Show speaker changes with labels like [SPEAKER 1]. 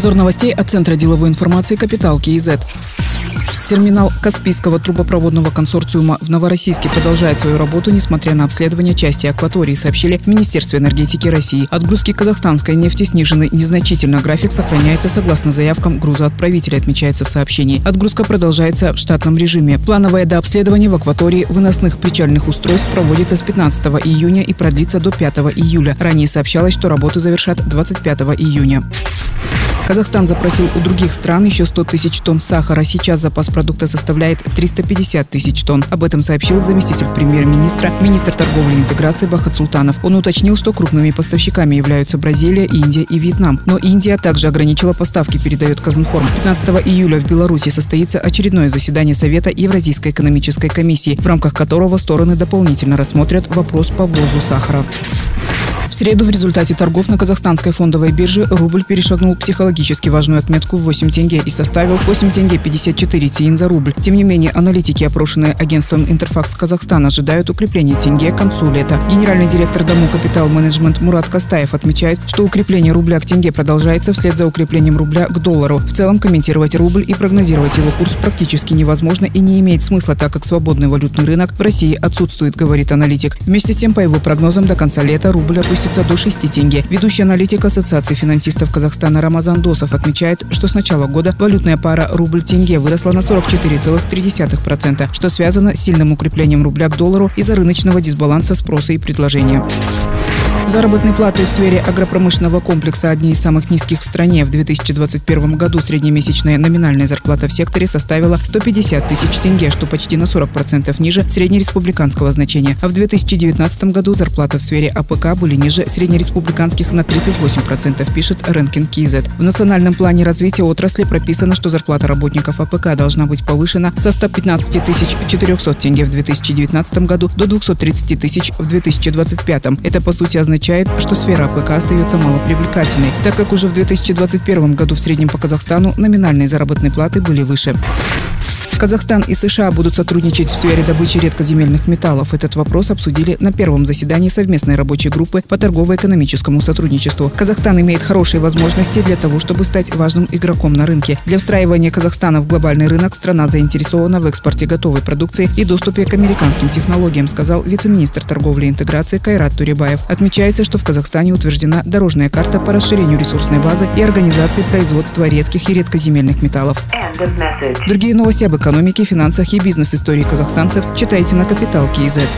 [SPEAKER 1] Обзор новостей от Центра деловой информации «Капитал КИЗ». Терминал Каспийского трубопроводного консорциума в Новороссийске продолжает свою работу, несмотря на обследование части акватории, сообщили в Министерстве энергетики России. Отгрузки казахстанской нефти снижены незначительно. График сохраняется согласно заявкам грузоотправителя, отмечается в сообщении. Отгрузка продолжается в штатном режиме. Плановое дообследование в акватории выносных причальных устройств проводится с 15 июня и продлится до 5 июля. Ранее сообщалось, что работу завершат 25 июня. Казахстан запросил у других стран еще 100 тысяч тонн сахара. Сейчас запас продукта составляет 350 тысяч тонн. Об этом сообщил заместитель премьер-министра, министр торговли и интеграции Бахат Султанов. Он уточнил, что крупными поставщиками являются Бразилия, Индия и Вьетнам. Но Индия также ограничила поставки, передает Казинформ. 15 июля в Беларуси состоится очередное заседание Совета Евразийской экономической комиссии, в рамках которого стороны дополнительно рассмотрят вопрос по ввозу сахара. Среду в результате торгов на казахстанской фондовой бирже рубль перешагнул психологически важную отметку в 8 тенге и составил 8 тенге 54 тиин за рубль. Тем не менее, аналитики, опрошенные агентством Интерфакс Казахстан, ожидают укрепления тенге к концу лета. Генеральный директор Дому Капитал Менеджмент Мурат Кастаев отмечает, что укрепление рубля к тенге продолжается вслед за укреплением рубля к доллару. В целом комментировать рубль и прогнозировать его курс практически невозможно и не имеет смысла, так как свободный валютный рынок в России отсутствует, говорит аналитик. Вместе с тем, по его прогнозам, до конца лета рубль опустится опустится до 6 тенге. Ведущий аналитик Ассоциации финансистов Казахстана Рамазан Досов отмечает, что с начала года валютная пара рубль-тенге выросла на 44,3%, что связано с сильным укреплением рубля к доллару из-за рыночного дисбаланса спроса и предложения. Заработные платы в сфере агропромышленного комплекса одни из самых низких в стране. В 2021 году среднемесячная номинальная зарплата в секторе составила 150 тысяч тенге, что почти на 40% ниже среднереспубликанского значения. А в 2019 году зарплаты в сфере АПК были ниже среднереспубликанских на 38%, пишет Ranking kz. В национальном плане развития отрасли прописано, что зарплата работников АПК должна быть повышена со 115 тысяч 400 тенге в 2019 году до 230 тысяч в 2025. Это, по сути, означает означает, что сфера АПК остается малопривлекательной, так как уже в 2021 году в среднем по Казахстану номинальные заработные платы были выше. Казахстан и США будут сотрудничать в сфере добычи редкоземельных металлов. Этот вопрос обсудили на первом заседании совместной рабочей группы по торгово-экономическому сотрудничеству. Казахстан имеет хорошие возможности для того, чтобы стать важным игроком на рынке. Для встраивания Казахстана в глобальный рынок страна заинтересована в экспорте готовой продукции и доступе к американским технологиям, сказал вице-министр торговли и интеграции Кайрат Туребаев. Отмечается, что в Казахстане утверждена дорожная карта по расширению ресурсной базы и организации производства редких и редкоземельных металлов. Другие новости об экономике, финансах и бизнес-истории казахстанцев читайте на Капитал Киезет.